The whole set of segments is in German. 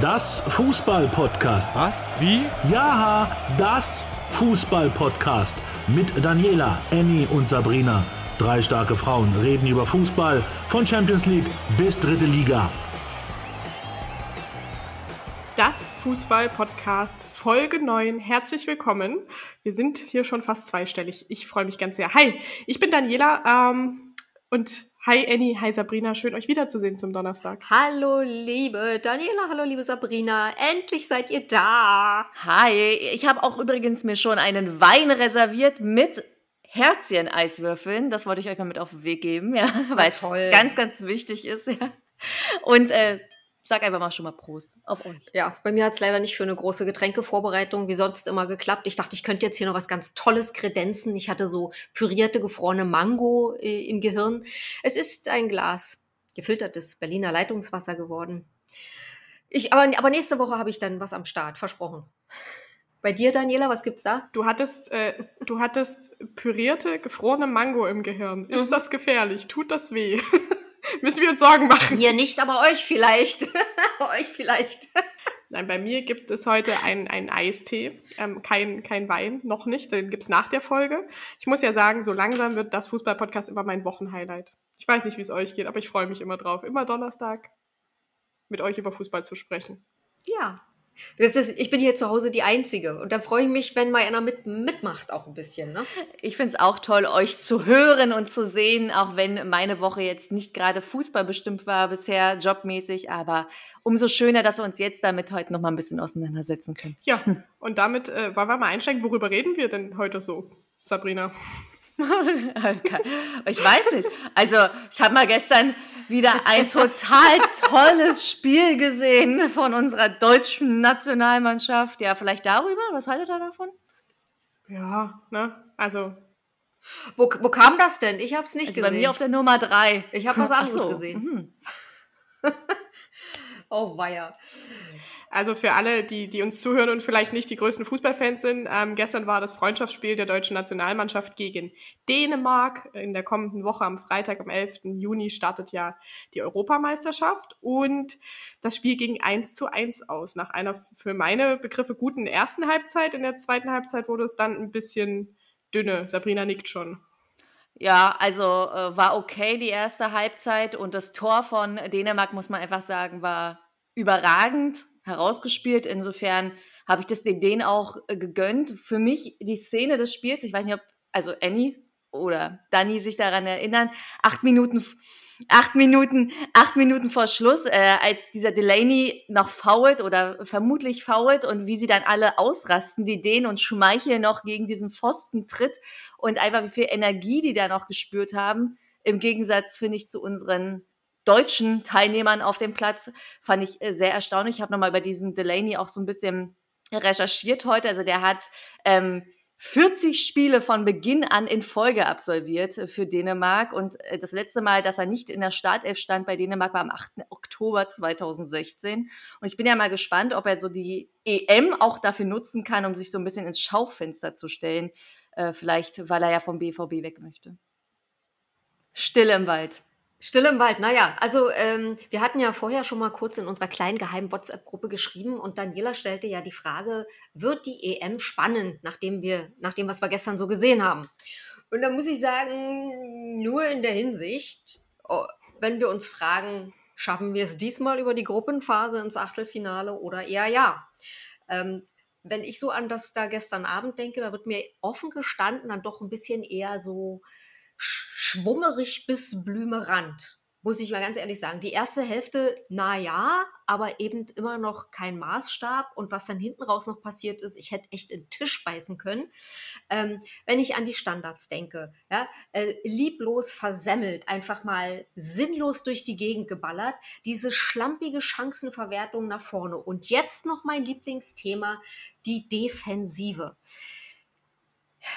Das Fußball-Podcast. Was? Wie? Ja, das Fußball-Podcast. Mit Daniela, Annie und Sabrina. Drei starke Frauen reden über Fußball von Champions League bis dritte Liga. Das Fußball-Podcast Folge 9. Herzlich willkommen. Wir sind hier schon fast zweistellig. Ich freue mich ganz sehr. Hi, ich bin Daniela ähm, und hi Annie, hi Sabrina. Schön euch wiederzusehen zum Donnerstag. Hallo liebe Daniela, hallo liebe Sabrina. Endlich seid ihr da. Hi, ich habe auch übrigens mir schon einen Wein reserviert mit Herzchen-Eiswürfeln. Das wollte ich euch mal mit auf den Weg geben, ja, weil es ganz, ganz wichtig ist. Ja. Und äh, sag einfach mal schon mal Prost auf euch. Ja, bei mir hat es leider nicht für eine große Getränkevorbereitung wie sonst immer geklappt. Ich dachte, ich könnte jetzt hier noch was ganz Tolles kredenzen. Ich hatte so pürierte, gefrorene Mango äh, im Gehirn. Es ist ein Glas gefiltertes Berliner Leitungswasser geworden. Ich, aber, aber nächste Woche habe ich dann was am Start, versprochen. Bei dir, Daniela, was gibt's da? Du hattest, äh, du hattest pürierte, gefrorene Mango im Gehirn. Ist mhm. das gefährlich? Tut das weh? Müssen wir uns Sorgen machen? Mir nicht, aber euch vielleicht. euch vielleicht. Nein, bei mir gibt es heute einen, einen Eistee. Ähm, kein, kein Wein, noch nicht. Den gibt es nach der Folge. Ich muss ja sagen, so langsam wird das Fußball-Podcast immer mein Wochenhighlight. Ich weiß nicht, wie es euch geht, aber ich freue mich immer drauf. Immer Donnerstag mit euch über Fußball zu sprechen. Ja, ist, ich bin hier zu Hause die Einzige. Und da freue ich mich, wenn mal einer mit, mitmacht, auch ein bisschen. Ne? Ich finde es auch toll, euch zu hören und zu sehen, auch wenn meine Woche jetzt nicht gerade Fußball bestimmt war bisher, jobmäßig. Aber umso schöner, dass wir uns jetzt damit heute noch mal ein bisschen auseinandersetzen können. Ja, und damit äh, wollen wir mal einsteigen. Worüber reden wir denn heute so, Sabrina? ich weiß nicht. Also, ich habe mal gestern wieder ein total tolles Spiel gesehen von unserer deutschen Nationalmannschaft. Ja, vielleicht darüber? Was haltet ihr davon? Ja, ne? Also. Wo, wo kam das denn? Ich habe es nicht also gesehen. Bei mir auf der Nummer drei. Ich habe was anderes so. gesehen. Mhm. oh, weia. Also für alle, die, die uns zuhören und vielleicht nicht die größten Fußballfans sind, ähm, gestern war das Freundschaftsspiel der deutschen Nationalmannschaft gegen Dänemark. In der kommenden Woche am Freitag, am 11. Juni, startet ja die Europameisterschaft. Und das Spiel ging 1 zu 1 aus. Nach einer für meine Begriffe guten ersten Halbzeit. In der zweiten Halbzeit wurde es dann ein bisschen dünne. Sabrina nickt schon. Ja, also äh, war okay die erste Halbzeit und das Tor von Dänemark, muss man einfach sagen, war überragend herausgespielt. Insofern habe ich das denen auch äh, gegönnt. Für mich die Szene des Spiels, ich weiß nicht, ob, also Annie oder Danny sich daran erinnern, acht Minuten, acht Minuten, acht Minuten vor Schluss, äh, als dieser Delaney noch fault oder vermutlich fault und wie sie dann alle ausrasten, die den und Schmeichel noch gegen diesen Pfosten tritt und einfach wie viel Energie die da noch gespürt haben. Im Gegensatz, finde ich, zu unseren deutschen Teilnehmern auf dem Platz. Fand ich äh, sehr erstaunlich. Ich habe nochmal über diesen Delaney auch so ein bisschen recherchiert heute. Also der hat ähm, 40 Spiele von Beginn an in Folge absolviert für Dänemark. Und äh, das letzte Mal, dass er nicht in der Startelf stand bei Dänemark, war am 8. Oktober 2016. Und ich bin ja mal gespannt, ob er so die EM auch dafür nutzen kann, um sich so ein bisschen ins Schaufenster zu stellen. Äh, vielleicht, weil er ja vom BVB weg möchte. Stille im Wald. Stille im Wald, naja, also ähm, wir hatten ja vorher schon mal kurz in unserer kleinen geheimen WhatsApp-Gruppe geschrieben und Daniela stellte ja die Frage, wird die EM spannend, nachdem wir, nach dem, was wir gestern so gesehen haben? Und da muss ich sagen, nur in der Hinsicht, oh, wenn wir uns fragen, schaffen wir es diesmal über die Gruppenphase ins Achtelfinale oder eher ja? Ähm, wenn ich so an das da gestern Abend denke, da wird mir offen gestanden dann doch ein bisschen eher so schwummerig bis Blümerand, muss ich mal ganz ehrlich sagen. Die erste Hälfte, na ja, aber eben immer noch kein Maßstab. Und was dann hinten raus noch passiert ist, ich hätte echt in den Tisch beißen können. Ähm, wenn ich an die Standards denke, ja, äh, lieblos versemmelt, einfach mal sinnlos durch die Gegend geballert, diese schlampige Chancenverwertung nach vorne. Und jetzt noch mein Lieblingsthema, die Defensive.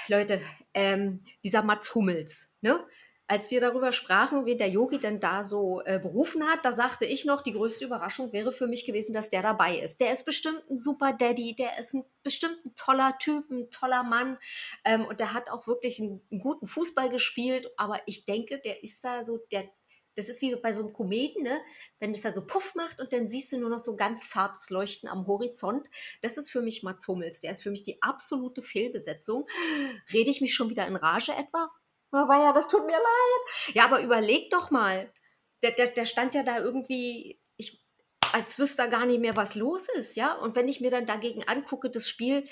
Leute, ähm, dieser Mats Hummels, ne? Als wir darüber sprachen, wen der Yogi denn da so äh, berufen hat, da sagte ich noch, die größte Überraschung wäre für mich gewesen, dass der dabei ist. Der ist bestimmt ein super Daddy, der ist ein, bestimmt ein toller Typ, ein toller Mann ähm, und der hat auch wirklich einen, einen guten Fußball gespielt, aber ich denke, der ist da so der das ist wie bei so einem Kometen, ne? wenn es dann so Puff macht und dann siehst du nur noch so ganz zartes Leuchten am Horizont. Das ist für mich Mats Hummels. Der ist für mich die absolute Fehlbesetzung. Rede ich mich schon wieder in Rage etwa? War ja, das tut mir leid. Ja, aber überleg doch mal. Der, der, der stand ja da irgendwie, ich, als wüsste er gar nicht mehr, was los ist, ja. Und wenn ich mir dann dagegen angucke, das Spiel,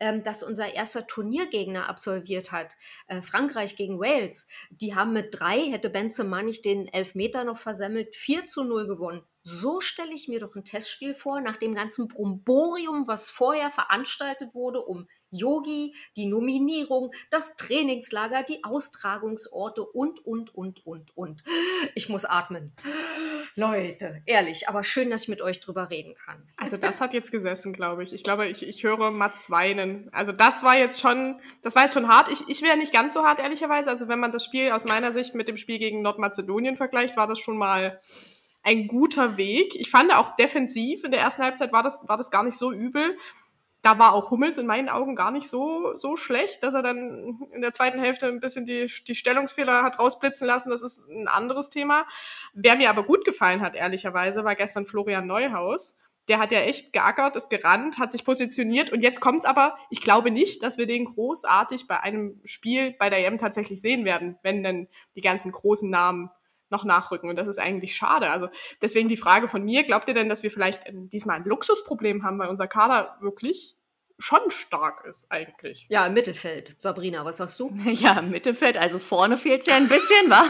ähm, das unser erster Turniergegner absolviert hat, äh, Frankreich gegen Wales, die haben mit drei, hätte Benzema nicht den Elfmeter noch versemmelt, 4 zu 0 gewonnen. So stelle ich mir doch ein Testspiel vor, nach dem ganzen Bromborium, was vorher veranstaltet wurde, um Yogi, die Nominierung, das Trainingslager, die Austragungsorte und, und, und, und, und. Ich muss atmen. Leute, ehrlich, aber schön, dass ich mit euch drüber reden kann. Also das hat jetzt gesessen, glaube ich. Ich glaube, ich, ich höre Mats weinen. Also das war jetzt schon, das war jetzt schon hart. Ich, ich wäre nicht ganz so hart, ehrlicherweise. Also wenn man das Spiel aus meiner Sicht mit dem Spiel gegen Nordmazedonien vergleicht, war das schon mal ein guter Weg. Ich fand auch defensiv in der ersten Halbzeit war das, war das gar nicht so übel da war auch Hummels in meinen Augen gar nicht so, so schlecht, dass er dann in der zweiten Hälfte ein bisschen die, die Stellungsfehler hat rausblitzen lassen. Das ist ein anderes Thema. Wer mir aber gut gefallen hat, ehrlicherweise, war gestern Florian Neuhaus. Der hat ja echt geackert, ist gerannt, hat sich positioniert und jetzt kommt's aber, ich glaube nicht, dass wir den großartig bei einem Spiel bei der EM tatsächlich sehen werden, wenn dann die ganzen großen Namen noch nachrücken. Und das ist eigentlich schade. Also deswegen die Frage von mir, glaubt ihr denn, dass wir vielleicht diesmal ein Luxusproblem haben, weil unser Kader wirklich schon stark ist eigentlich. Ja, im Mittelfeld. Sabrina, was sagst du? Ja, im Mittelfeld, also vorne fehlt es ja ein bisschen, wa?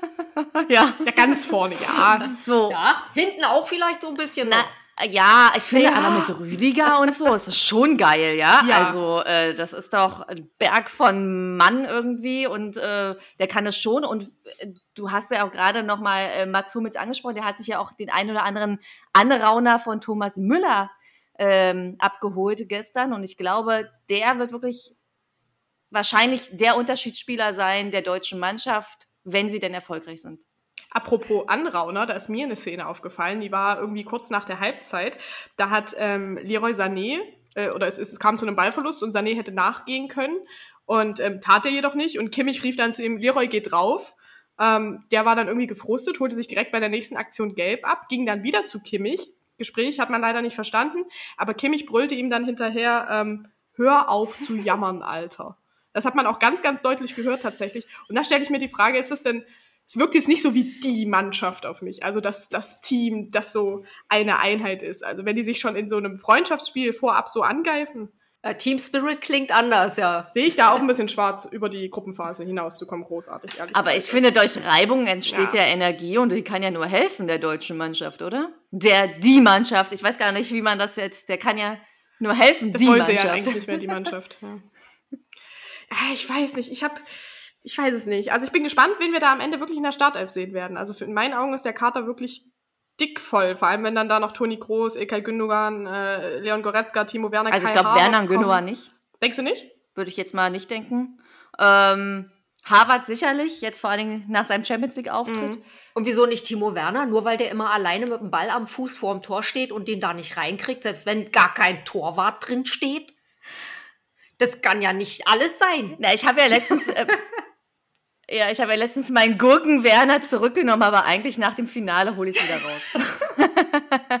ja. Ja, ganz vorne, ja. So. Ja, hinten auch vielleicht so ein bisschen. Na, ja, ich finde ja. aber mit Rüdiger und so ist das schon geil, ja. ja. Also äh, das ist doch ein Berg von Mann irgendwie und äh, der kann das schon. Und äh, du hast ja auch gerade noch mal äh, Mats Hummels angesprochen, der hat sich ja auch den einen oder anderen Anrauner von Thomas Müller ähm, abgeholt gestern. Und ich glaube, der wird wirklich wahrscheinlich der Unterschiedsspieler sein der deutschen Mannschaft, wenn sie denn erfolgreich sind. Apropos Anrauner, da ist mir eine Szene aufgefallen, die war irgendwie kurz nach der Halbzeit. Da hat ähm, Leroy Sané, äh, oder es, es kam zu einem Ballverlust und Sané hätte nachgehen können und ähm, tat er jedoch nicht. Und Kimmich rief dann zu ihm, Leroy geht drauf. Ähm, der war dann irgendwie gefrustet, holte sich direkt bei der nächsten Aktion gelb ab, ging dann wieder zu Kimmich. Gespräch hat man leider nicht verstanden, aber Kimmich brüllte ihm dann hinterher, ähm, hör auf zu jammern, Alter. Das hat man auch ganz, ganz deutlich gehört tatsächlich. Und da stelle ich mir die Frage, ist es denn es wirkt jetzt nicht so wie die Mannschaft auf mich, also das, das Team, das so eine Einheit ist. Also wenn die sich schon in so einem Freundschaftsspiel vorab so angreifen. Äh, Team Spirit klingt anders, ja. Sehe ich da auch ein bisschen schwarz über die Gruppenphase hinauszukommen, großartig, ehrlich. Aber ich finde, durch Reibung entsteht ja. ja. Energie und die kann ja nur helfen, der deutschen Mannschaft, oder? Der, die Mannschaft, ich weiß gar nicht, wie man das jetzt, der kann ja nur helfen, das die Mannschaft. Das wollte ja eigentlich nicht mehr, die Mannschaft. Ja. Ich weiß nicht, ich habe ich weiß es nicht. Also ich bin gespannt, wen wir da am Ende wirklich in der Startelf sehen werden. Also in meinen Augen ist der Kater wirklich dick voll. Vor allem, wenn dann da noch Toni Kroos, Ilkay Gündogan, äh, Leon Goretzka, Timo Werner, Also Kai ich glaube, Werner und Gündogan nicht. Denkst du nicht? Würde ich jetzt mal nicht denken. Ähm, Harvard sicherlich, jetzt vor allen Dingen nach seinem Champions League-Auftritt. Mhm. Und wieso nicht Timo Werner? Nur weil der immer alleine mit dem Ball am Fuß vorm Tor steht und den da nicht reinkriegt, selbst wenn gar kein Torwart drin steht? Das kann ja nicht alles sein. Na, ich habe ja letztens, äh, Ja, ich habe ja letztens meinen Gurken-Werner zurückgenommen, aber eigentlich nach dem Finale hole ich es wieder raus.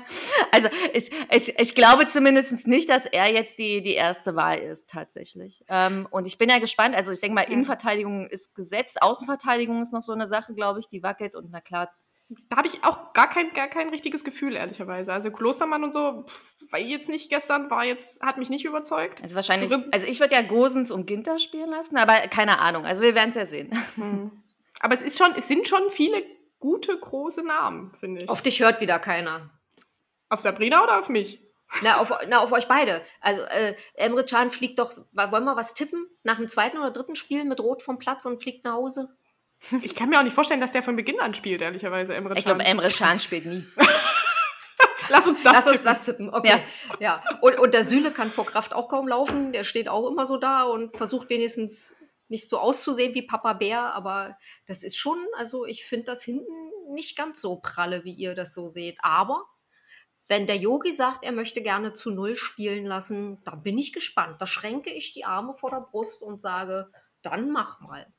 also ich, ich, ich glaube zumindest nicht, dass er jetzt die, die erste Wahl ist, tatsächlich. Ähm, und ich bin ja gespannt, also ich denke mal, Innenverteidigung ist gesetzt, Außenverteidigung ist noch so eine Sache, glaube ich, die wackelt und na klar, da habe ich auch gar kein, gar kein richtiges Gefühl, ehrlicherweise. Also Klostermann und so, pff, war jetzt nicht gestern, war jetzt, hat mich nicht überzeugt. Also wahrscheinlich, also ich würde ja Gosens und Ginter spielen lassen, aber keine Ahnung. Also wir werden es ja sehen. Mhm. Aber es ist schon, es sind schon viele gute, große Namen, finde ich. Auf dich hört wieder keiner. Auf Sabrina oder auf mich? Na, auf, na, auf euch beide. Also, äh, Emre Can fliegt doch, wollen wir was tippen? Nach dem zweiten oder dritten Spiel mit Rot vom Platz und fliegt nach Hause? Ich kann mir auch nicht vorstellen, dass der von Beginn an spielt, ehrlicherweise, Emre Can. Ich glaube, Emre Can spielt nie. Lass uns das Lass tippen. uns das tippen, okay. Ja. ja. Und, und der Süle kann vor Kraft auch kaum laufen. Der steht auch immer so da und versucht wenigstens nicht so auszusehen wie Papa Bär, aber das ist schon, also ich finde das hinten nicht ganz so pralle, wie ihr das so seht. Aber wenn der Yogi sagt, er möchte gerne zu Null spielen lassen, dann bin ich gespannt. Da schränke ich die Arme vor der Brust und sage, dann mach mal.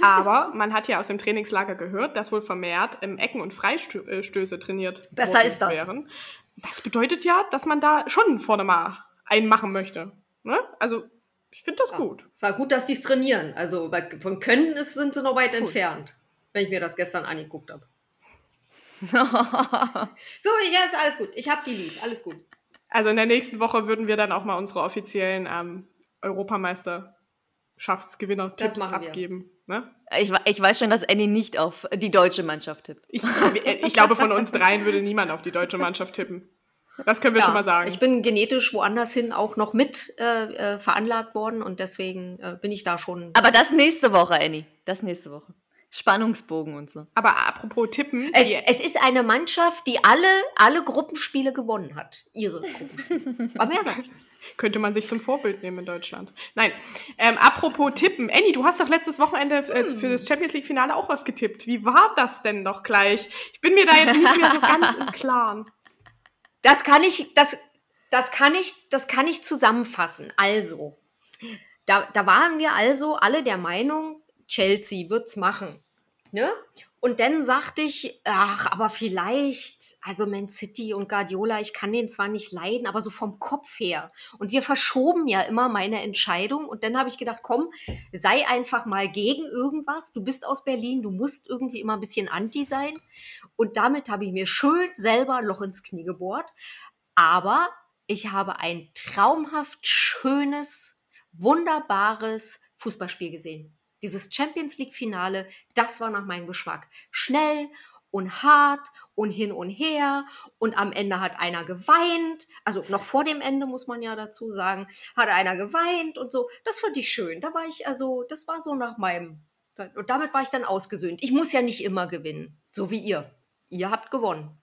Aber man hat ja aus dem Trainingslager gehört, dass wohl vermehrt im Ecken- und Freistöße trainiert Besser ist das. wären. Das bedeutet ja, dass man da schon vorne mal einen machen möchte. Ne? Also, ich finde das Ja. gut. Es war gut, dass die es trainieren. Also von Können ist, sind sie noch weit entfernt, wenn ich mir das gestern angeguckt habe. So, ich ist alles gut. Ich habe die lieb. Alles gut. Also in der nächsten Woche würden wir dann auch mal unsere offiziellen ähm, Europameisterschaftsgewinner-Tipps Machen wir. abgeben. Ne? Ich, ich weiß schon, dass Annie nicht auf die deutsche Mannschaft tippt. Ich, ich glaube, von uns dreien würde niemand auf die deutsche Mannschaft tippen. Das können wir Ja, schon mal sagen. Ich bin genetisch woanders hin auch noch mit äh, äh, veranlagt worden und deswegen äh, bin ich da schon. Aber das nächste Woche, Annie. Das nächste Woche. Spannungsbogen und so. Aber apropos Tippen, Es, es ist eine Mannschaft, die alle, alle Gruppenspiele gewonnen hat. Ihre Gruppenspiele. Aber mehr sag ich nicht. könnte man sich zum Vorbild nehmen in Deutschland. Nein, ähm, apropos Tippen. Annie, du hast doch letztes Wochenende äh, Hm. für das Champions League-Finale auch was getippt. Wie war das denn doch gleich? Ich bin mir da jetzt nicht mehr so ganz im Klaren. Das kann ich, das, das kann ich, das kann ich zusammenfassen. Also, da, da waren wir also alle der Meinung, Chelsea wird's machen. Ne? Und dann sagte ich, ach, aber vielleicht, also Man City und Guardiola, ich kann den zwar nicht leiden, aber so vom Kopf her. Und wir verschoben ja immer meine Entscheidung. Und dann habe ich gedacht, komm, sei einfach mal gegen irgendwas. Du bist aus Berlin, du musst irgendwie immer ein bisschen anti sein. Und damit habe ich mir schön selber Loch ins Knie gebohrt. Aber ich habe ein traumhaft schönes, wunderbares Fußballspiel gesehen. Dieses Champions League-Finale, das war nach meinem Geschmack. Schnell und hart und hin und her. Und am Ende hat einer geweint. Also noch vor dem Ende muss man ja dazu sagen, hat einer geweint und so. Das fand ich schön. Da war ich also, das war so nach meinem. Und damit war ich dann ausgesöhnt. Ich muss ja nicht immer gewinnen, so wie ihr. Ihr habt gewonnen.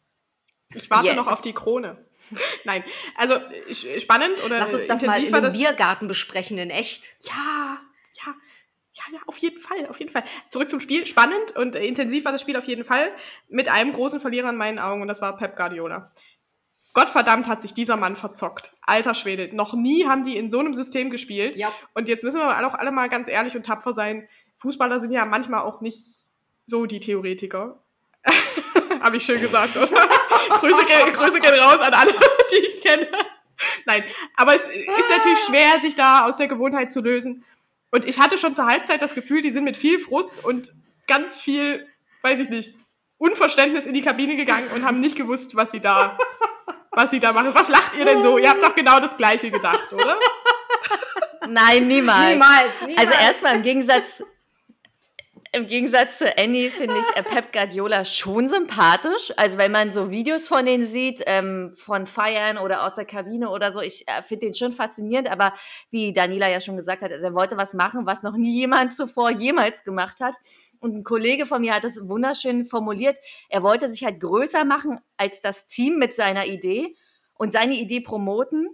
Ich warte Yes. noch auf die Krone. Nein, also äh, spannend oder Lass uns das mal das Biergarten besprechen in echt. Ja, ja, ja, ja, auf jeden Fall, auf jeden Fall. Zurück zum Spiel. Spannend und äh, intensiv war das Spiel auf jeden Fall. Mit einem großen Verlierer in meinen Augen und das war Pep Guardiola. Gottverdammt hat sich dieser Mann verzockt. Alter Schwede. Noch nie haben die in so einem System gespielt. Ja. Und jetzt müssen wir auch alle mal ganz ehrlich und tapfer sein. Fußballer sind ja manchmal auch nicht so die Theoretiker. Habe ich schön gesagt, oder? Grüße, gehen- Grüße gehen raus an alle, die ich kenne. Nein, aber es ist natürlich schwer, sich da aus der Gewohnheit zu lösen. Und ich hatte schon zur Halbzeit das Gefühl, die sind mit viel Frust und ganz viel, weiß ich nicht, Unverständnis in die Kabine gegangen und haben nicht gewusst, was sie da, was sie da machen. Was lacht ihr denn so? Ihr habt doch genau das Gleiche gedacht, oder? Nein, niemals. Niemals, niemals. Also erstmal im Gegensatz, im Gegensatz zu Annie finde ich äh, Pep Guardiola schon sympathisch. Also wenn man so Videos von denen sieht, ähm, von Feiern oder aus der Kabine oder so, ich äh, finde den schon faszinierend. Aber wie Daniela ja schon gesagt hat, also er wollte was machen, was noch nie jemand zuvor jemals gemacht hat. Und ein Kollege von mir hat das wunderschön formuliert. Er wollte sich halt größer machen als das Team mit seiner Idee und seine Idee promoten.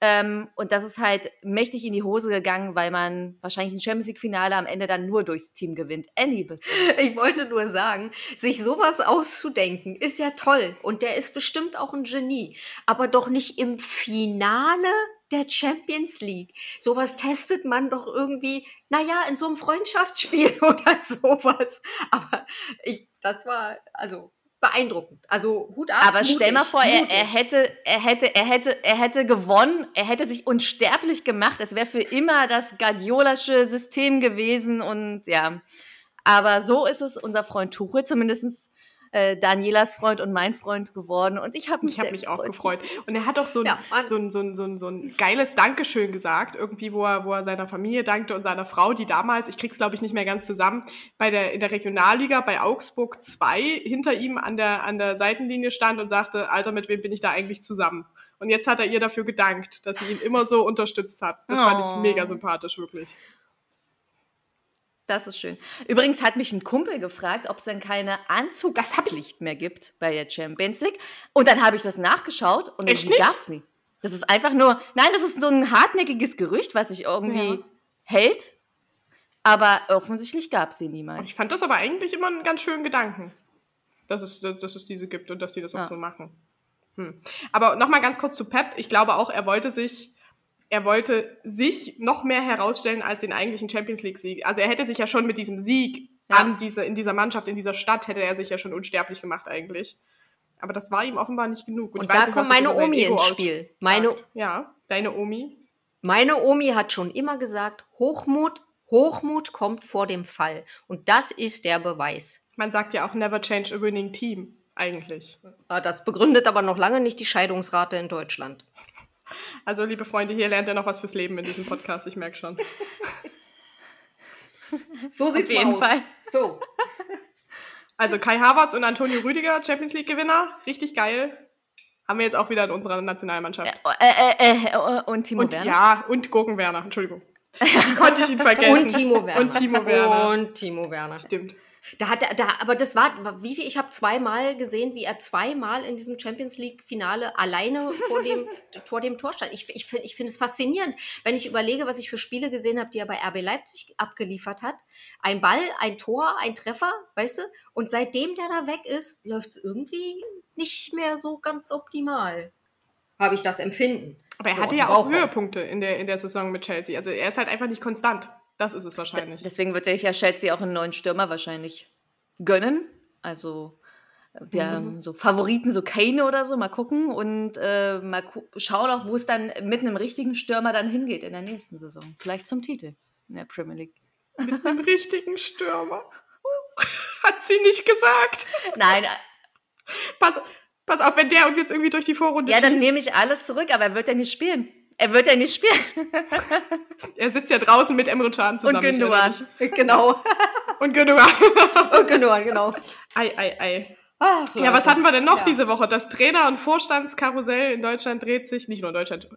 Ähm, und das ist halt mächtig in die Hose gegangen, weil man wahrscheinlich ein Champions League-Finale am Ende dann nur durchs Team gewinnt. Annie, bitte. Ich wollte nur sagen, sich sowas auszudenken, ist ja toll. Und der ist bestimmt auch ein Genie. Aber doch nicht im Finale der Champions League. Sowas testet man doch irgendwie, naja, in so einem Freundschaftsspiel oder sowas. Aber ich, das war, also beeindruckend. Also Hut ab. Aber stell mal mutig, vor, er, mutig. er, hätte, er, hätte, er, hätte, er hätte gewonnen, er hätte sich unsterblich gemacht. Es wäre für immer das Guardiolasche System gewesen und ja. Aber so ist es unser Freund Tuchel, zumindest äh, Danielas Freund und mein Freund geworden. Und ich habe mich, Ich sehr mich auch gefreut. Und er hat doch so ein, Ja, so ein, so ein, so ein, so ein geiles Dankeschön gesagt, irgendwie, wo er, wo er seiner Familie dankte und seiner Frau, die damals, ich krieg's glaube ich nicht mehr ganz zusammen, bei der, in der Regionalliga bei Augsburg 2 hinter ihm an der, an der Seitenlinie stand und sagte, Alter, mit wem bin ich da eigentlich zusammen? Und jetzt hat er ihr dafür gedankt, dass sie ihn immer so unterstützt hat. Das fand ich Oh. mega sympathisch, wirklich. Das ist schön. Übrigens hat mich ein Kumpel gefragt, ob es denn keine Anzugspflicht mehr gibt bei der Champions League. Und dann habe ich das nachgeschaut und Echt die gab es nie. Das ist einfach nur, nein, das ist so ein hartnäckiges Gerücht, was sich irgendwie Ja. hält. Aber offensichtlich gab es sie niemals. ich fand das aber eigentlich immer einen ganz schönen Gedanken, dass es, dass es diese gibt und dass die das auch Ja. so machen. Hm. Aber nochmal ganz kurz zu Pep. Ich glaube auch, er wollte sich er wollte sich noch mehr herausstellen als den eigentlichen Champions League-Sieg. Also er hätte sich ja schon mit diesem Sieg ja. an diese, in dieser Mannschaft, in dieser Stadt, hätte er sich ja schon unsterblich gemacht eigentlich. Aber das war ihm offenbar nicht genug. Und, Und da nicht, kommt meine Omi ins Spiel. Meine, ja, deine Omi. Meine Omi hat schon immer gesagt, Hochmut, Hochmut kommt vor dem Fall. Und das ist der Beweis. Man sagt ja auch never change a winning team, eigentlich. Ah, das begründet aber noch lange nicht die Scheidungsrate in Deutschland. Also, liebe Freunde, hier lernt ihr noch was fürs Leben in diesem Podcast, ich merke schon. so sieht es jeden aus. Fall. So. Also Kai Havertz und Antonio Rüdiger, Champions League-Gewinner, richtig geil. Haben wir jetzt auch wieder in unserer Nationalmannschaft. Äh, äh, äh, äh und Timo und, Werner. Ja, und Gurken Werner, Entschuldigung. Konnte ich ihn vergessen? Und Timo Werner. Und Timo Werner. Und Timo Werner. Stimmt. Da hat er, da, aber das war, wie viel, ich habe zweimal gesehen, wie er zweimal in diesem Champions League-Finale alleine vor dem, vor dem Tor stand. Ich, ich, ich finde es faszinierend, wenn ich überlege, was ich für Spiele gesehen habe, die er bei RB Leipzig abgeliefert hat. Ein Ball, ein Tor, ein Treffer, weißt du? Und seitdem der da weg ist, läuft es irgendwie nicht mehr so ganz optimal. Habe ich das Empfinden. Aber er so hatte ja auch Höhepunkte in der, in der Saison mit Chelsea. Also er ist halt einfach nicht konstant. Das ist es wahrscheinlich. Deswegen wird sich ja Chelsea auch einen neuen Stürmer wahrscheinlich gönnen. Also der mhm. so Favoriten, so Kane oder so, mal gucken und äh, mal schauen auch, wo es dann mit einem richtigen Stürmer dann hingeht in der nächsten Saison. Vielleicht zum Titel in der Premier League. Mit einem richtigen Stürmer. Hat sie nicht gesagt. Nein. Pass, pass auf, wenn der uns jetzt irgendwie durch die Vorrunde Ja, dann nehme ich alles zurück, aber er wird ja nicht spielen. Er wird ja nicht spielen. er sitzt ja draußen mit Emre Can zusammen. Und Gündogan. Genau. Und Gündogan. Und Gündogan, genau. Ei, ei, ei. Ach, ja, was hatten wir denn noch ja. diese Woche? Das Trainer- und Vorstandskarussell in Deutschland dreht sich, nicht nur in Deutschland,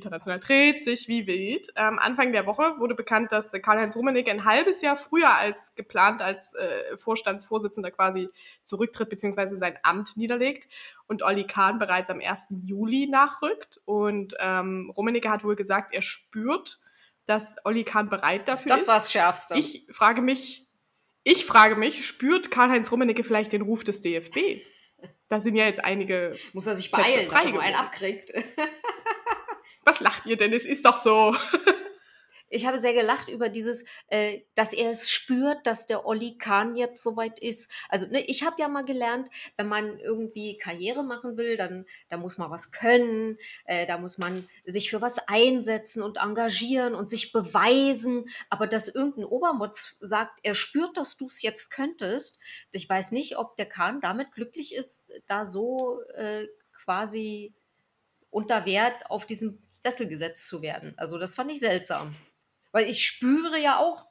international, dreht sich wie wild. Ähm, Anfang der Woche wurde bekannt, dass Karl-Heinz Rummenigge ein halbes Jahr früher als geplant als äh, Vorstandsvorsitzender quasi zurücktritt bzw. sein Amt niederlegt und Olli Kahn bereits am 1. Juli nachrückt. Und ähm, Rummenigge hat wohl gesagt, er spürt, dass Olli Kahn bereit dafür das ist. Das war das Schärfste. Ich frage mich, ich frage mich, spürt Karl-Heinz Rummenigge vielleicht den Ruf des DFB? Da sind ja jetzt einige. Muss er sich beeilen, frei dass er einen abkriegt. Was lacht ihr denn? Es ist doch so. ich habe sehr gelacht über dieses, äh, dass er es spürt, dass der Olli Kahn jetzt soweit ist. Also ne, ich habe ja mal gelernt, wenn man irgendwie Karriere machen will, dann da muss man was können, äh, da muss man sich für was einsetzen und engagieren und sich beweisen. Aber dass irgendein Obermotz sagt, er spürt, dass du es jetzt könntest, ich weiß nicht, ob der Kahn damit glücklich ist, da so äh, quasi unter Wert auf diesem Sessel gesetzt zu werden. Also das fand ich seltsam. Weil ich spüre ja auch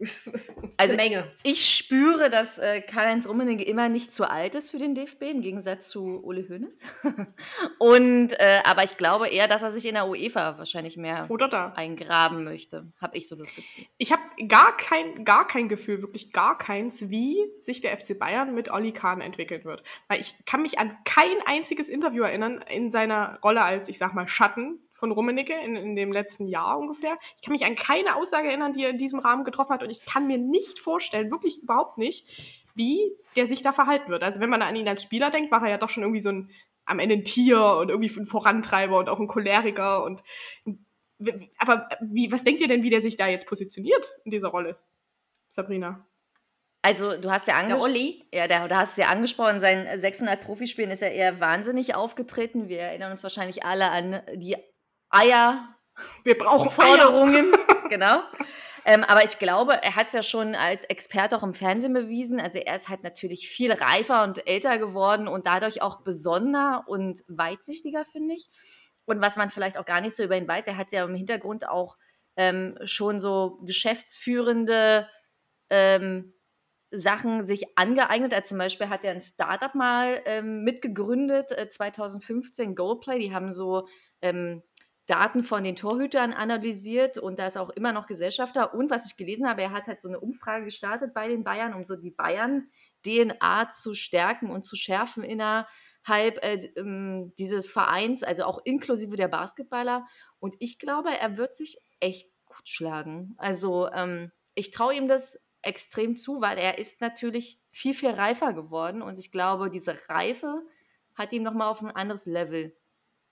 also Menge. Ich spüre, dass äh, Karl-Heinz Rummenigge immer nicht zu alt ist für den DFB, im Gegensatz zu Uli Hoeneß. Und, äh, aber ich glaube eher, dass er sich in der UEFA wahrscheinlich mehr Oder da. eingraben möchte. Habe ich so das Gefühl. Ich habe gar kein, gar kein Gefühl, wirklich gar keins, wie sich der FC Bayern mit Olli Kahn entwickeln wird. Weil ich kann mich an kein einziges Interview erinnern in seiner Rolle als, ich sag mal, Schatten von Rummenigge in, in dem letzten Jahr ungefähr. Ich kann mich an keine Aussage erinnern, die er in diesem Rahmen getroffen hat und ich kann mir nicht vorstellen, wirklich überhaupt nicht, wie der sich da verhalten wird. Also wenn man an ihn als Spieler denkt, war er ja doch schon irgendwie so ein am Ende ein Tier und irgendwie ein Vorantreiber und auch ein Choleriker und aber wie, was denkt ihr denn, wie der sich da jetzt positioniert in dieser Rolle, Sabrina? Also, du hast ja angesprochen. Ja, du hast es ja angesprochen, sein 600 Profispielen ist ja eher wahnsinnig aufgetreten. Wir erinnern uns wahrscheinlich alle an die Eier. Wir brauchen Forderungen. genau. Ähm, aber ich glaube, er hat es ja schon als Experte auch im Fernsehen bewiesen. Also er ist halt natürlich viel reifer und älter geworden und dadurch auch besonderer und weitsichtiger, finde ich. Und was man vielleicht auch gar nicht so über ihn weiß, er hat ja im Hintergrund auch ähm, schon so geschäftsführende ähm, Sachen sich angeeignet. Also zum Beispiel hat er ein Startup mal ähm, mitgegründet, äh, 2015, Goldplay. Die haben so ähm, Daten von den Torhütern analysiert und da ist auch immer noch Gesellschafter. Und was ich gelesen habe, er hat halt so eine Umfrage gestartet bei den Bayern, um so die Bayern-DNA zu stärken und zu schärfen innerhalb äh, ähm, dieses Vereins, also auch inklusive der Basketballer. Und ich glaube, er wird sich echt gut schlagen. Also ähm, ich traue ihm das extrem zu, weil er ist natürlich viel, viel reifer geworden und ich glaube, diese Reife hat ihm nochmal auf ein anderes Level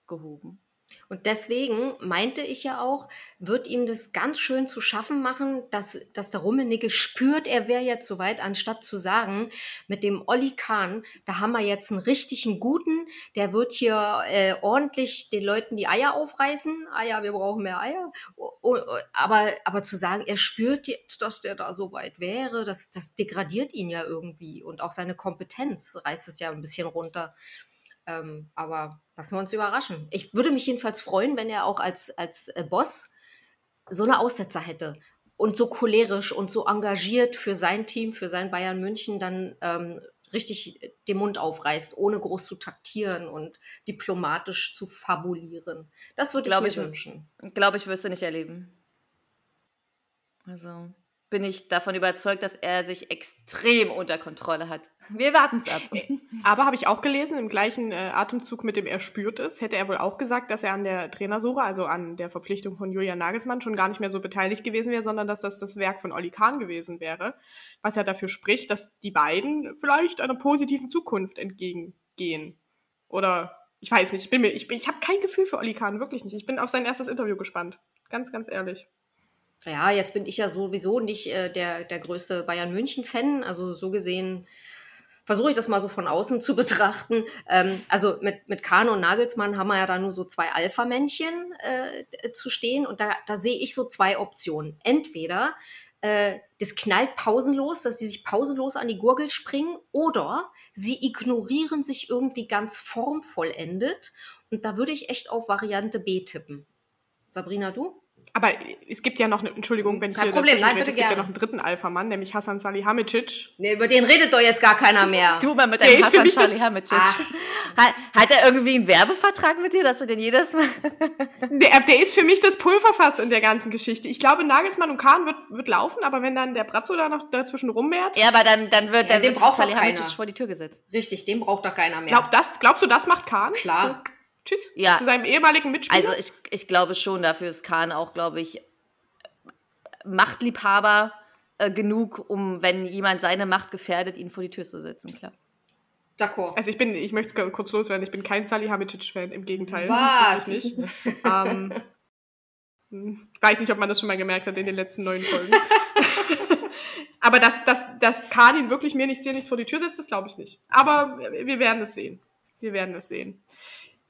gehoben. Und deswegen meinte ich ja auch, wird ihm das ganz schön zu schaffen machen, dass, dass der Rummenigge spürt, er wäre jetzt soweit, anstatt zu sagen, mit dem Olli Kahn, da haben wir jetzt einen richtigen Guten, der wird hier äh, ordentlich den Leuten die Eier aufreißen. Eier, ah wir brauchen mehr Eier. Aber, aber zu sagen, er spürt jetzt, dass der da so weit wäre, das, das degradiert ihn ja irgendwie. Und auch seine Kompetenz reißt es ja ein bisschen runter. Ähm, aber lassen wir uns überraschen. Ich würde mich jedenfalls freuen, wenn er auch als, als äh, Boss so eine Aussetzer hätte und so cholerisch und so engagiert für sein Team, für sein Bayern München dann ähm, richtig den Mund aufreißt, ohne groß zu taktieren und diplomatisch zu fabulieren. Das würde ich mir ich, wünschen. Glaube ich, wirst du nicht erleben. Also bin ich davon überzeugt, dass er sich extrem unter Kontrolle hat. Wir warten es ab. Äh, aber habe ich auch gelesen, im gleichen äh, Atemzug, mit dem er spürt es, hätte er wohl auch gesagt, dass er an der Trainersuche, also an der Verpflichtung von Julian Nagelsmann, schon gar nicht mehr so beteiligt gewesen wäre, sondern dass das das Werk von Olli Kahn gewesen wäre. Was ja dafür spricht, dass die beiden vielleicht einer positiven Zukunft entgegengehen. Oder ich weiß nicht, ich, bin mir, ich, ich habe kein Gefühl für Olli Kahn, wirklich nicht. Ich bin auf sein erstes Interview gespannt. Ganz, ganz ehrlich. Ja, jetzt bin ich ja sowieso nicht äh, der, der größte Bayern München-Fan. Also so gesehen versuche ich das mal so von außen zu betrachten. Ähm, also mit, mit Kahn und Nagelsmann haben wir ja da nur so zwei Alpha-Männchen äh, zu stehen. Und da, da sehe ich so zwei Optionen. Entweder äh, das knallt pausenlos, dass sie sich pausenlos an die Gurgel springen, oder sie ignorieren sich irgendwie ganz formvollendet. Und da würde ich echt auf Variante B tippen. Sabrina, du? Aber es gibt ja noch eine, Entschuldigung, wenn Kein ich hier Problem, nein, bitte es gibt ja noch einen dritten Alpha-Mann, nämlich Hassan Salihamidzic. Nee, über den redet doch jetzt gar keiner mehr. Du mal mit deinem Hassan Salihamidzic. Hat, hat er irgendwie einen Werbevertrag mit dir, dass du den jedes Mal... der, der, ist für mich das Pulverfass in der ganzen Geschichte. Ich glaube, Nagelsmann und Kahn wird, wird laufen, aber wenn dann der Brazzo da noch dazwischen rummehrt... Ja, aber dann, dann wird, ja, dann den wird braucht Salihamidzic vor die Tür gesetzt. Richtig, den braucht doch keiner mehr. Glaub, das, glaubst du, das macht Kahn? Klar. So, tschüss. Ja. Zu seinem ehemaligen Mitspieler? Also ich, ich glaube schon, dafür ist Kahn auch, glaube ich, Machtliebhaber äh, genug, um, wenn jemand seine Macht gefährdet, ihn vor die Tür zu setzen, klar. D'accord. Also ich bin, ich möchte es kurz loswerden, ich bin kein Salihamidzic-Fan, im Gegenteil. Was? Nicht. ähm, hm, weiß nicht, ob man das schon mal gemerkt hat in den letzten neun Folgen. Aber dass, dass, dass Kahn ihn wirklich mir nichts hier nichts vor die Tür setzt, das glaube ich nicht. Aber wir werden es sehen. Wir werden es sehen.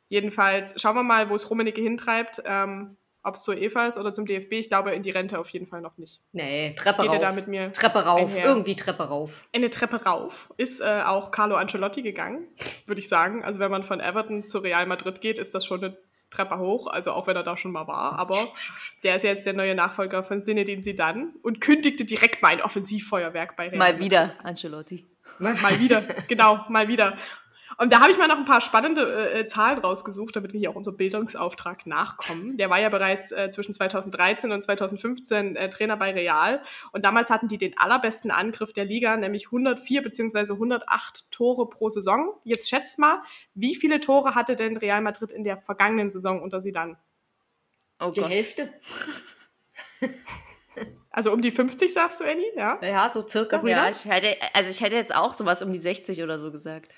Jedenfalls schauen wir mal, wo es Rummenigge hintreibt. Ähm, ob es zur Eva ist oder zum DFB, ich glaube in die Rente auf jeden Fall noch nicht. Nee, Treppe Geht rauf. da mit mir Treppe rauf, einher? irgendwie Treppe rauf. Eine Treppe rauf ist äh, auch Carlo Ancelotti gegangen, würde ich sagen. Also wenn man von Everton zu Real Madrid geht, ist das schon eine Treppe hoch, also auch wenn er da schon mal war. Aber der ist jetzt der neue Nachfolger von Zinedine Zidane und kündigte direkt mal ein Offensivfeuerwerk bei Real Mal Madrid. wieder, Ancelotti. Mal wieder, genau, mal wieder. Und da habe ich mal noch ein paar spannende äh, Zahlen rausgesucht, damit wir hier auch unserem Bildungsauftrag nachkommen. Der war ja bereits äh, zwischen 2013 und 2015 äh, Trainer bei Real. Und damals hatten die den allerbesten Angriff der Liga, nämlich 104 bzw. 108 Tore pro Saison. Jetzt schätzt mal, wie viele Tore hatte denn Real Madrid in der vergangenen Saison unter sie dann? Oh Die Gott. Hälfte? Also um die 50, sagst du, Annie? Ja? Ja, so circa. Ja, ich hätte, also ich hätte jetzt auch sowas um die 60 oder so gesagt.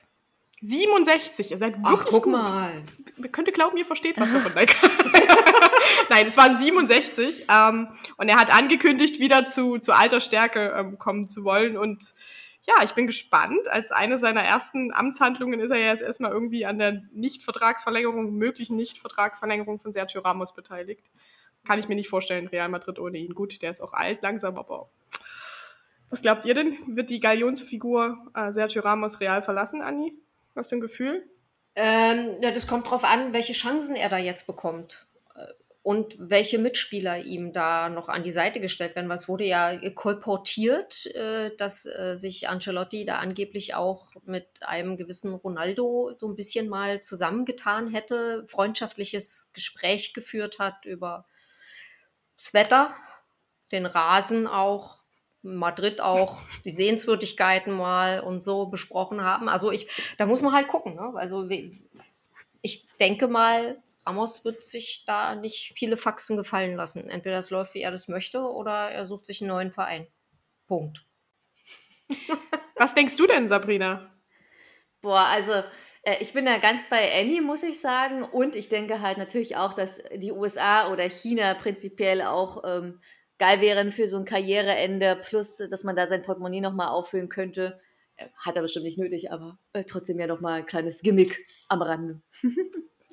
67. Ihr seid Ach, wirklich guck gut. mal. Man könnte glauben, ihr versteht was davon. Nein, Nein, es waren 67. Ähm, und er hat angekündigt, wieder zu, zu alter Stärke ähm, kommen zu wollen. Und ja, ich bin gespannt. Als eine seiner ersten Amtshandlungen ist er ja jetzt erstmal irgendwie an der Nichtvertragsverlängerung, möglichen Nichtvertragsverlängerung von Sergio Ramos beteiligt. Kann ich mir nicht vorstellen, Real Madrid ohne ihn. Gut, der ist auch alt, langsam, aber was glaubt ihr denn? Wird die Galionsfigur äh, Sergio Ramos Real verlassen, Anni? Was für ein Gefühl? Ähm, ja, das kommt drauf an, welche Chancen er da jetzt bekommt. Äh, Und welche Mitspieler ihm da noch an die Seite gestellt werden. Was wurde ja kolportiert, äh, dass äh, sich Ancelotti da angeblich auch mit einem gewissen Ronaldo so ein bisschen mal zusammengetan hätte, freundschaftliches Gespräch geführt hat über das Wetter, den Rasen auch, Madrid auch, die Sehenswürdigkeiten mal und so besprochen haben. Also ich, da muss man halt gucken. Ne? Also ich denke mal, Ramos wird sich da nicht viele Faxen gefallen lassen. Entweder es läuft, wie er das möchte, oder er sucht sich einen neuen Verein. Punkt. Was denkst du denn, Sabrina? Boah, also Äh, ich bin da ganz bei Annie, muss ich sagen. Und ich denke halt natürlich auch, dass die USA oder China prinzipiell auch ähm, geil wären für so ein Karriereende. Plus, dass man da sein Portemonnaie nochmal auffüllen könnte. Äh, hat er bestimmt nicht nötig, aber äh, trotzdem ja nochmal ein kleines Gimmick am Rande.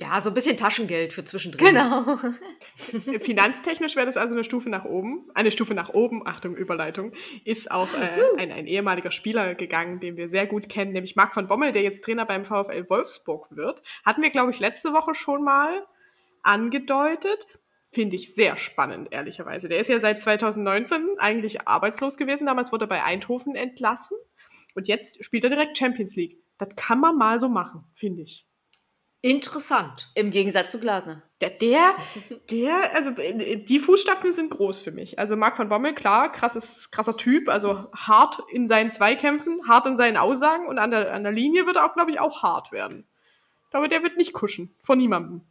Ja, so ein bisschen Taschengeld für zwischendrin. Genau. Finanztechnisch wäre das also eine Stufe nach oben. Eine Stufe nach oben, Achtung, Überleitung, ist auch äh, ein, ein ehemaliger Spieler gegangen, den wir sehr gut kennen, nämlich Marc von Bommel, der jetzt Trainer beim VfL Wolfsburg wird. Hatten wir, glaube ich, letzte Woche schon mal angedeutet. Finde ich sehr spannend, ehrlicherweise. Der ist ja seit 2019 eigentlich arbeitslos gewesen. Damals wurde er bei Eindhoven entlassen. Und jetzt spielt er direkt Champions League. Das kann man mal so machen, finde ich. Interessant. Im Gegensatz zu Glasner. Der, der, der, also die Fußstapfen sind groß für mich. Also Marc van Bommel, klar, krasses, krasser Typ, also hart in seinen Zweikämpfen, hart in seinen Aussagen und an der, an der Linie wird er auch, glaube ich, auch hart werden. Ich glaube, der wird nicht kuschen. Von niemandem.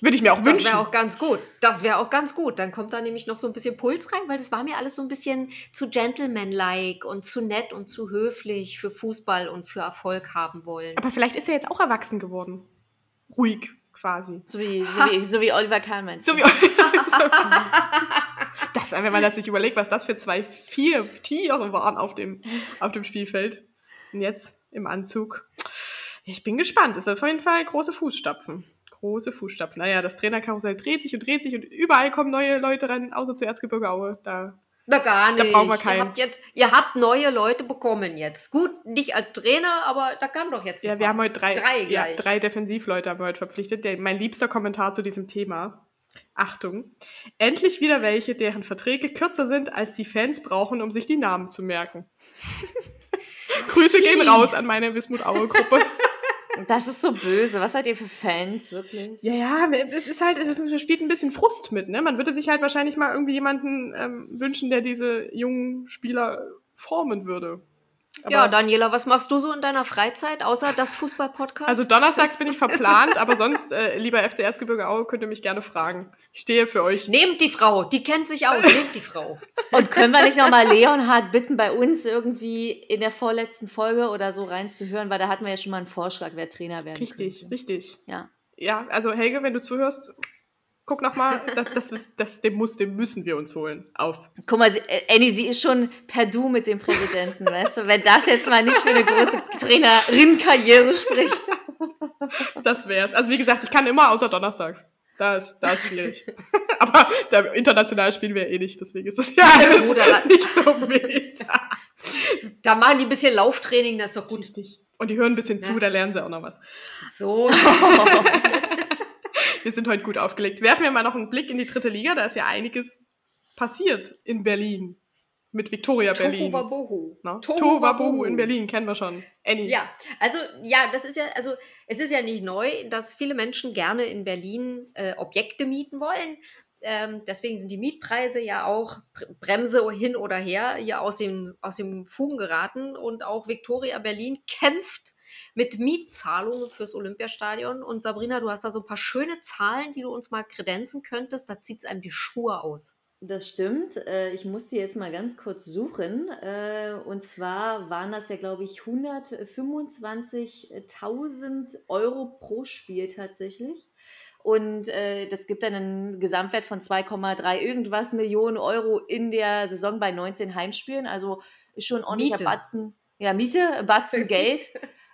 Würde ich mir auch Das wünschen. wäre auch ganz gut. Das wäre auch ganz gut. Dann kommt da nämlich noch so ein bisschen Puls rein, weil das war mir alles so ein bisschen zu gentlemanlike und zu nett und zu höflich für Fußball und für Erfolg haben wollen. Aber vielleicht ist er jetzt auch erwachsen geworden. Ruhig, quasi. So wie, so wie, so wie Oliver Kahn meinst du? So wie das, wenn man das sich überlegt, was das für zwei, vier Tiere waren auf dem, auf dem Spielfeld. Und jetzt im Anzug. Ich bin gespannt. Das ist auf jeden Fall große Fußstapfen. Große Fußstapfen. Naja, das Trainerkarussell dreht sich und dreht sich und überall kommen neue Leute rein, außer zu Erzgebirge Aue. Da. Na gar Da nicht. brauchen wir ihr, keinen. habt jetzt, ihr habt neue Leute bekommen jetzt. Gut, nicht als Trainer, aber da kam doch jetzt Ja, wir haben heute drei, Drei ja, drei Defensivleute haben wir heute verpflichtet. Der, mein liebster Kommentar zu diesem Thema. Achtung. Endlich wieder welche, deren Verträge kürzer sind, als die Fans brauchen, um sich die Namen zu merken. Grüße gehen raus an meine Wismut-Aue-Gruppe. Das ist so böse. Was seid ihr für Fans, wirklich? ja, ja, es ist halt, es spielt ein bisschen Frust mit, ne? Man würde sich halt wahrscheinlich mal irgendwie jemanden ähm, wünschen, der diese jungen Spieler formen würde. Aber- Ja, Daniela, was machst du so in deiner Freizeit, außer das Fußball-Podcast? Also donnerstags bin ich verplant, aber sonst, äh, lieber FC Erzgebirge Aue, könnt ihr mich gerne fragen. Ich stehe für euch. Nehmt die Frau, die kennt sich aus, nehmt die Frau. Und können wir nicht nochmal Leonhard bitten, bei uns irgendwie in der vorletzten Folge oder so reinzuhören, weil da hatten wir ja schon mal einen Vorschlag, wer Trainer werden Richtig, könnte. richtig. Ja. Ja, also Helge, wenn du zuhörst, guck nochmal, das, das, ist- das, den, muss, den müssen wir uns holen. Auf. Guck mal, äh, Annie, sie ist schon per Du mit dem Präsidenten, weißt du? Wenn das jetzt mal nicht für eine große Trainerin-Karriere spricht. Das wär's. Also wie gesagt, ich kann immer außer donnerstags. Da ist, da ist schwierig. aber da, international spielen wir eh nicht, deswegen ist es ja alles Bruder. nicht so wild. Da machen die ein bisschen Lauftraining, das ist doch gut. Richtig. Und die hören ein bisschen zu, Ja. da lernen sie auch noch was. So. Wir sind heute gut aufgelegt. Werfen wir mal noch einen Blick in die dritte Liga. Da ist ja einiges passiert in Berlin. Mit Viktoria Berlin. Tohuwabohu. Ne? Tohuwabohu in Berlin, kennen wir schon. Annie. Ja, also ja, das ist ja, also es ist ja nicht neu, dass viele Menschen gerne in Berlin äh, Objekte mieten wollen. Ähm, deswegen sind die Mietpreise ja auch Br- Bremse hin oder her hier aus dem, aus dem Fugen geraten. Und auch Victoria Berlin kämpft mit Mietzahlungen fürs Olympiastadion. Und Sabrina, du hast da so ein paar schöne Zahlen, die du uns mal kredenzen könntest. Da zieht es einem die Schuhe aus. Das stimmt. Äh, Ich muss die jetzt mal ganz kurz suchen. Äh, Und zwar waren das ja, glaube ich, 125.000 Euro pro Spiel tatsächlich. Und äh, das gibt dann einen Gesamtwert von 2,3 irgendwas Millionen Euro in der Saison bei 19 Heimspielen. Also ist schon ein ordentlicher Miete. Batzen. Ja, Miete, Batzen Geld,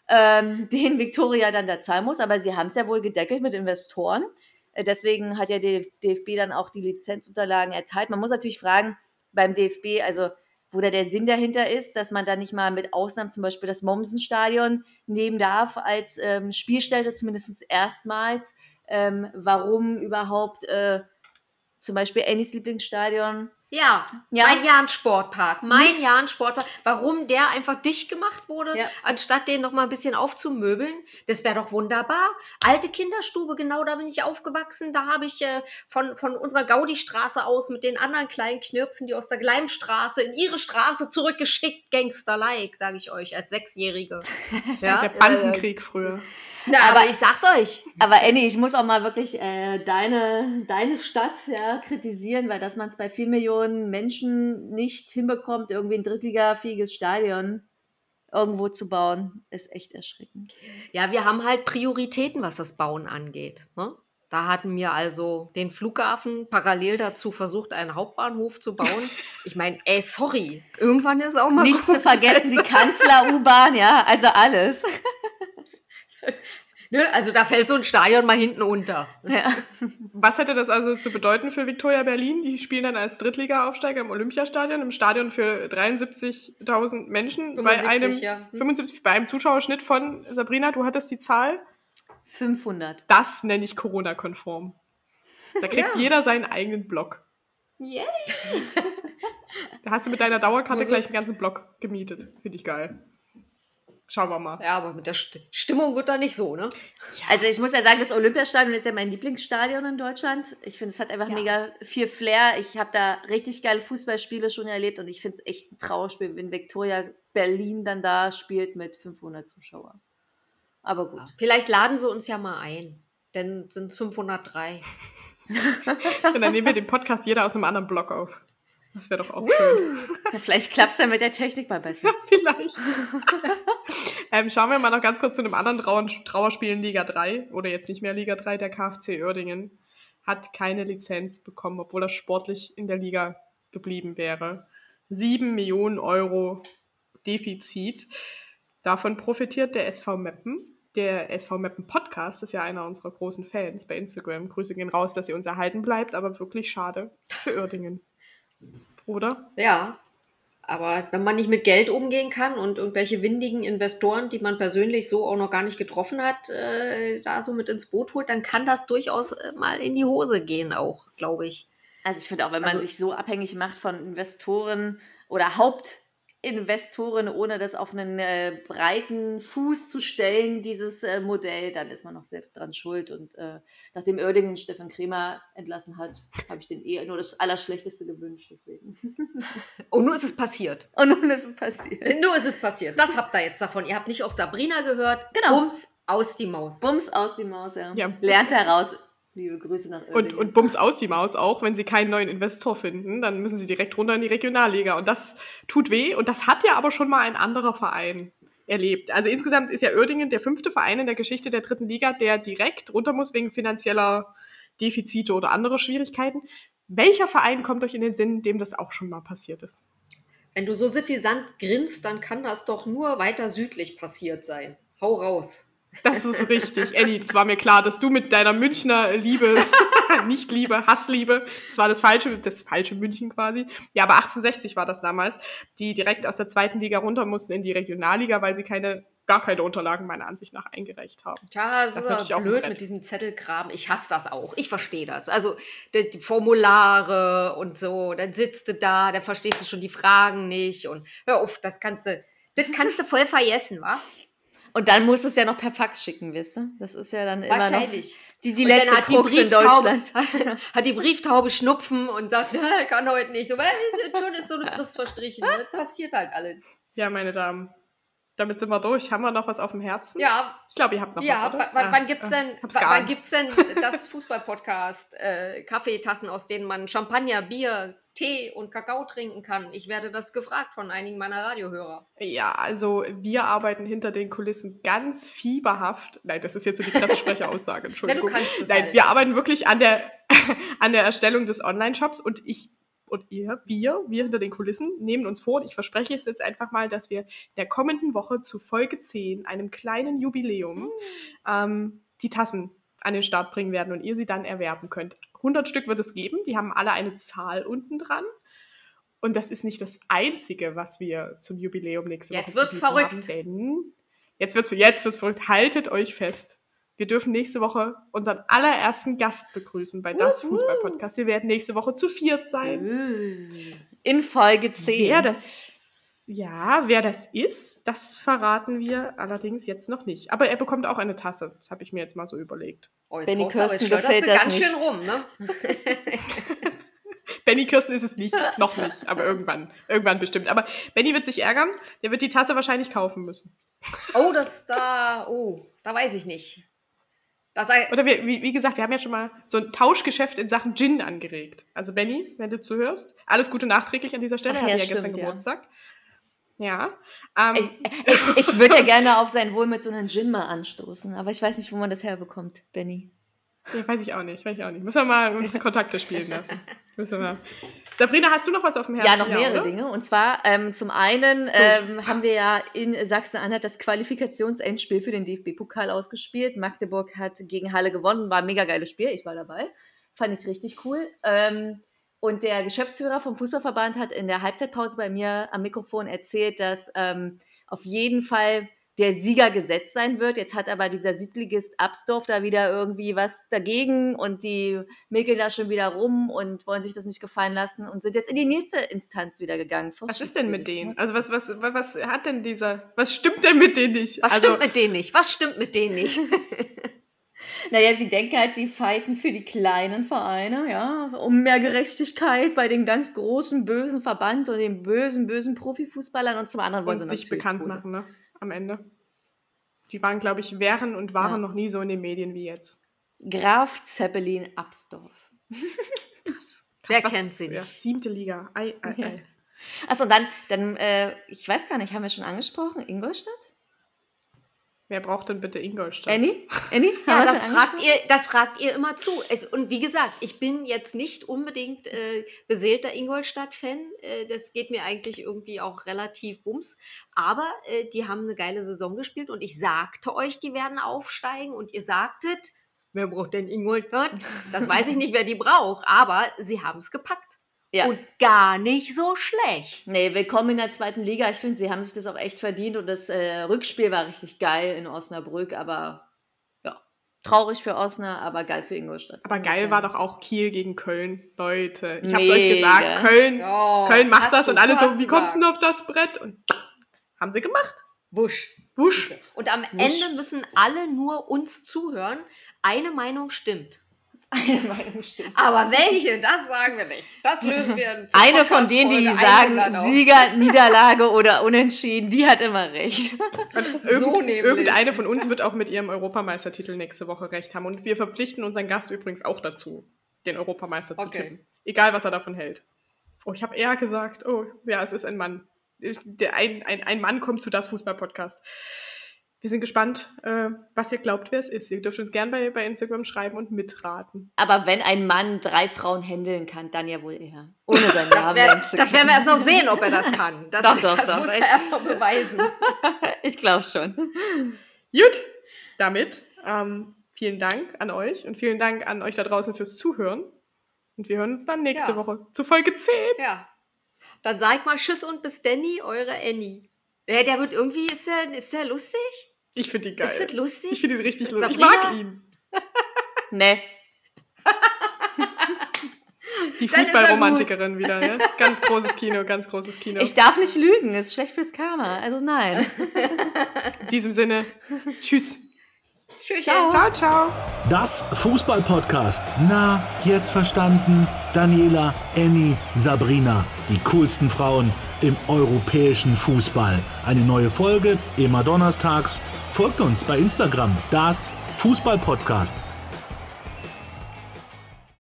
ähm, den Victoria dann da zahlen muss. Aber sie haben es ja wohl gedeckelt mit Investoren. Äh, Deswegen hat ja der DFB dann auch die Lizenzunterlagen erteilt. Man muss natürlich fragen, beim DFB, also wo da der Sinn dahinter ist, dass man da nicht mal mit Ausnahmen zum Beispiel das Mommsen-Stadion nehmen darf als ähm, Spielstätte, zumindest erstmals. Ähm, warum überhaupt äh, zum Beispiel Annies Lieblingsstadion? Ja, Ja. mein Jahn-Sportpark. Mein Jahn-Sportpark. Warum der einfach dicht gemacht wurde, Ja. anstatt den noch mal ein bisschen aufzumöbeln, das wäre doch wunderbar. Alte Kinderstube, genau da bin ich aufgewachsen. Da habe ich äh, von, von unserer Gaudi-Straße aus mit den anderen kleinen Knirpsen, die aus der Gleimstraße in ihre Straße zurückgeschickt, Gangster-like, sage ich euch, als Sechsjährige. Das war Ja, der Bandenkrieg früher. Na, aber ich sag's euch. Aber Annie, ich muss auch mal wirklich äh, deine, deine Stadt ja, kritisieren, weil dass man es bei vier Millionen Menschen nicht hinbekommt, irgendwie ein drittligafähiges Stadion irgendwo zu bauen, ist echt erschreckend. Ja, wir haben halt Prioritäten, was das Bauen angeht. Ne? Da hatten wir also den Flughafen parallel dazu versucht, einen Hauptbahnhof zu bauen. Ich meine, ey, sorry, irgendwann ist auch mal Nicht zu vergessen, die Kanzler-U-Bahn, ja, also alles. Ne? Also da fällt so ein Stadion mal hinten unter. Ja. Was hätte das also zu bedeuten für Viktoria Berlin? Die spielen dann als Drittliga-Aufsteiger im Olympiastadion, im Stadion für 73.000 Menschen bei 75, einem ja. Hm. 75 bei einem Zuschauerschnitt von Sabrina. Du hattest die Zahl. 500. Das nenne ich Corona-konform. Da kriegt Ja. jeder seinen eigenen Block. Yay. Da hast du mit deiner Dauerkarte so- gleich einen ganzen Block gemietet. Finde ich geil. Schauen wir mal. Ja, aber mit der St Stimmung wird da nicht so, ne? Also ich muss ja sagen, das Olympiastadion ist ja mein Lieblingsstadion in Deutschland. Ich finde, es hat einfach Ja. mega viel Flair. Ich habe da richtig geile Fußballspiele schon erlebt und ich finde es echt ein Trauerspiel, wenn Viktoria Berlin dann da spielt mit 500 Zuschauern. Aber gut. Vielleicht laden sie uns ja mal ein. Denn sind es 503. Und dann nehmen wir den Podcast jeder aus einem anderen Block auf. Das wäre doch auch schön. Ja, vielleicht klappt es dann mit der Technik mal besser. Vielleicht. ähm, schauen wir mal noch ganz kurz zu einem anderen Trauer Trauerspiel in Liga 3 oder jetzt nicht mehr Liga 3. Der KfC Oerdingen hat keine Lizenz bekommen, obwohl er sportlich in der Liga geblieben wäre. Sieben Millionen Euro Defizit. Davon profitiert der SV Meppen. Der SV Meppen Podcast ist ja einer unserer großen Fans bei Instagram. Grüße gehen raus, dass ihr uns erhalten bleibt, aber wirklich schade für Oerdingen. Oder? Ja. Aber wenn man nicht mit Geld umgehen kann und irgendwelche windigen Investoren, die man persönlich so auch noch gar nicht getroffen hat, äh, da so mit ins Boot holt, dann kann das durchaus äh, mal in die Hose gehen, auch, glaube ich. Also ich finde auch, wenn man Also- sich so abhängig macht von Investoren oder Hauptinvestoren, ohne das auf einen äh, breiten Fuß zu stellen, dieses äh, Modell, dann ist man auch selbst dran schuld. Und äh, nachdem Oerdingen Stefan Kremer entlassen hat, habe ich den eh nur das Allerschlechteste gewünscht. Deswegen. Und nun ist es passiert. Und nun ist es passiert. Nur ist es passiert. Das habt ihr jetzt davon. Ihr habt nicht auf Sabrina gehört. Genau. Bums aus die Maus. Bums aus die Maus, ja. Ja. Lernt heraus. Liebe Grüße nach Und, Oerdingen. und bums aus die Maus auch, wenn sie keinen neuen Investor finden, dann müssen sie direkt runter in die Regionalliga. Und das tut weh. Und das hat ja aber schon mal ein anderer Verein erlebt. Also insgesamt ist ja Oerdingen der fünfte Verein in der Geschichte der dritten Liga, der direkt runter muss wegen finanzieller Defizite oder anderer Schwierigkeiten. Welcher Verein kommt euch in den Sinn, dem das auch schon mal passiert ist? Wenn du so suffisant grinst, dann kann das doch nur weiter südlich passiert sein. Hau raus. Das ist richtig. Annie, es war mir klar, dass du mit deiner Münchner Liebe, nicht Liebe, Hassliebe, das war das falsche, das falsche München quasi. Ja, aber 1860 war das damals, die direkt aus der zweiten Liga runter mussten in die Regionalliga, weil sie keine, gar keine Unterlagen meiner Ansicht nach eingereicht haben. Tja, das, Das ist natürlich auch blöd mit diesem Zettelkram. Ich hasse das auch. Ich verstehe das. Also die, die Formulare und so, dann sitzt du da, dann verstehst du schon die Fragen nicht und hör auf, das kannst du, das kannst du voll vergessen, wa? Und dann musst du es ja noch per Fax schicken, wisst ihr? Das ist ja dann immer noch Wahrscheinlich. die, die dann letzte hat die Krux in Brieftaube- Deutschland. Hat die Brieftaube Schnupfen und sagt, "Äh, kann heute nicht. So, weil schon ist so eine Frist verstrichen. Das passiert halt alles. Ja, meine Damen, damit sind wir durch. Haben wir noch was auf dem Herzen? Ja, Ich glaube, ihr habt noch was, ja. oder? wa- Wann, Ah, wann gibt's ah, denn, hab's wa- wann gibt's denn das Fußball-Podcast, äh, Kaffeetassen, aus denen man Champagner, Bier, Tee und Kakao trinken kann? Ich werde das gefragt von einigen meiner Radiohörer. Ja, also wir arbeiten hinter den Kulissen ganz fieberhaft. Nein, das ist jetzt so die Pressesprecheraussage, Entschuldigung. kannst es Nein, halt. wir arbeiten wirklich an der, an der Erstellung des Online-Shops und ich und ihr, wir, wir hinter den Kulissen, nehmen uns vor, und ich verspreche es jetzt einfach mal, dass wir in der kommenden Woche zu Folge 10, einem kleinen Jubiläum, ähm, die Tassen an den Start bringen werden und ihr sie dann erwerben könnt. 100 Stück wird es geben, die haben alle eine Zahl unten dran. Und das ist nicht das Einzige, was wir zum Jubiläum nächste Jetzt Woche wird's zu bieten verrückt. haben, denn jetzt wird's, jetzt wird's verrückt. Haltet euch fest. Wir dürfen nächste Woche unseren allerersten Gast begrüßen bei Das Wuhu. Fußball-Podcast. Wir werden nächste Woche zu viert sein. In Folge 10. Wer das, ja, wer das ist, das verraten wir allerdings jetzt noch nicht. Aber er bekommt auch eine Tasse. Das habe ich mir jetzt mal so überlegt. Oh, jetzt Benny haust du aber- Kirsten gefällt das ganz schön nicht. rum, ne? Benny Kirsten ist es nicht, noch nicht, aber irgendwann, irgendwann bestimmt. Aber Benny wird sich ärgern, der wird die Tasse wahrscheinlich kaufen müssen. Oh, das da, oh, da weiß ich nicht. Das Oder wir, wie, wie gesagt, wir haben ja schon mal so ein Tauschgeschäft in Sachen Gin angeregt. Also Benny, wenn du zuhörst, alles Gute nachträglich an dieser Stelle. Ach ja, hatte ja gestern stimmt, ja. Geburtstag. Ja. Ähm, ich, ich, ich würde ja gerne auf sein Wohl mit so einem Gin mal anstoßen, aber ich weiß nicht, wo man das herbekommt, Benny. Ja, weiß ich auch nicht, weiß ich auch nicht. Müssen wir mal unsere Kontakte spielen lassen. Müssen wir. Sabrina, hast du noch was auf dem Herzen? Ja, noch mehrere ja, Dinge. Und zwar ähm, zum einen ähm, haben wir ja in Sachsen-Anhalt das Qualifikationsendspiel für den DFB-Pokal ausgespielt. Magdeburg hat gegen Halle gewonnen, war ein mega geiles Spiel. Ich war dabei. Fand ich richtig cool. Ähm, und der Geschäftsführer vom Fußballverband hat in der Halbzeitpause bei mir am Mikrofon erzählt, dass ähm, auf jeden Fall der Sieger gesetzt sein wird. Jetzt hat aber dieser Siedligist Absdorf da wieder irgendwie was dagegen und die mäkeln da schon wieder rum und wollen sich das nicht gefallen lassen und sind jetzt in die nächste Instanz wieder gegangen. Was ist denn mit denen? Also was, was, was hat denn dieser, was stimmt denn mit denen nicht? Was also, stimmt mit denen nicht? Was stimmt mit denen nicht? Naja, sie denken halt, sie fighten für die kleinen Vereine, ja, um mehr Gerechtigkeit bei den ganz großen, bösen Verband und den bösen, bösen Profifußballern und zum anderen wollen und sie sich bekannt Quote. machen, ne? Am Ende. Die waren, glaube ich, wären und waren ja. noch nie so in den Medien wie jetzt. Graf Zeppelin Absdorf. Krass. Wer kennt sie nicht? Ja, siebte Liga. Ei, ei, ei. Achso, dann, dann äh, ich weiß gar nicht, haben wir schon angesprochen, Ingolstadt? Wer braucht denn bitte Ingolstadt? Annie? Annie? Ja, das fragt, ihr, das fragt ihr immer zu. Es, und wie gesagt, ich bin jetzt nicht unbedingt äh, beseelter Ingolstadt-Fan. Äh, das geht mir eigentlich irgendwie auch relativ bums. Aber äh, die haben eine geile Saison gespielt und ich sagte euch, die werden aufsteigen und ihr sagtet, wer braucht denn Ingolstadt? Das weiß ich nicht, wer die braucht, aber sie haben es gepackt. Ja. Und gar nicht so schlecht. Nee, willkommen in der zweiten Liga. Ich finde, sie haben sich das auch echt verdient und das äh, Rückspiel war richtig geil in Osnabrück, aber ja, traurig für Osnabrück, aber geil für Ingolstadt. Aber geil war doch auch Kiel gegen Köln, Leute. Ich hab's euch gesagt, Köln, oh, Köln macht das und alle so, wie kommst du denn auf das Brett? Und haben sie gemacht. Wusch. Wusch. Und am Wusch. Ende müssen alle nur uns zuhören. Eine Meinung stimmt. Eine Meinung stimmt. Aber welche, das sagen wir nicht. Das lösen wir. Eine von denen, die sagen Sieger, Niederlage oder Unentschieden, die hat immer recht. so Irgend, irgendeine von uns wird auch mit ihrem Europameistertitel nächste Woche recht haben. Und wir verpflichten unseren Gast übrigens auch dazu, den Europameister okay. zu tippen. Egal, was er davon hält. Oh, ich habe eher gesagt, oh, ja, es ist ein Mann. Der, ein, ein, ein Mann kommt zu das Fußball-Podcast. Wir sind gespannt, äh, was ihr glaubt, wer es ist. Ihr dürft uns gerne bei, bei Instagram schreiben und mitraten. Aber wenn ein Mann drei Frauen händeln kann, dann ja wohl er. Ohne seinen Namen wär, Das werden wir erst noch sehen, ob er das kann. Das, doch, doch, das doch. muss er erst noch beweisen. ich glaube schon. Gut, damit ähm, vielen Dank an euch und vielen Dank an euch da draußen fürs Zuhören. Und wir hören uns dann nächste ja. Woche zu Folge 10. Ja. Dann sag mal Tschüss und bis Danny, eure Annie. Der, der wird irgendwie, ist der, ist der lustig? Ich finde ihn geil. Ist das lustig? Ich finde ihn richtig lustig. Ich mag ihn. nee. Die Fußballromantikerin wieder, ne? Ganz großes Kino, ganz großes Kino. Ich darf nicht lügen, ist schlecht fürs Karma. Also nein. In diesem Sinne, tschüss. Tschüss. Ciao. ciao, ciao. Das Fußball-Podcast. Na, jetzt verstanden? Daniela, Annie, Sabrina. Die coolsten Frauen im europäischen Fußball. Eine neue Folge, immer donnerstags. Folgt uns bei Instagram. Das Fußball-Podcast.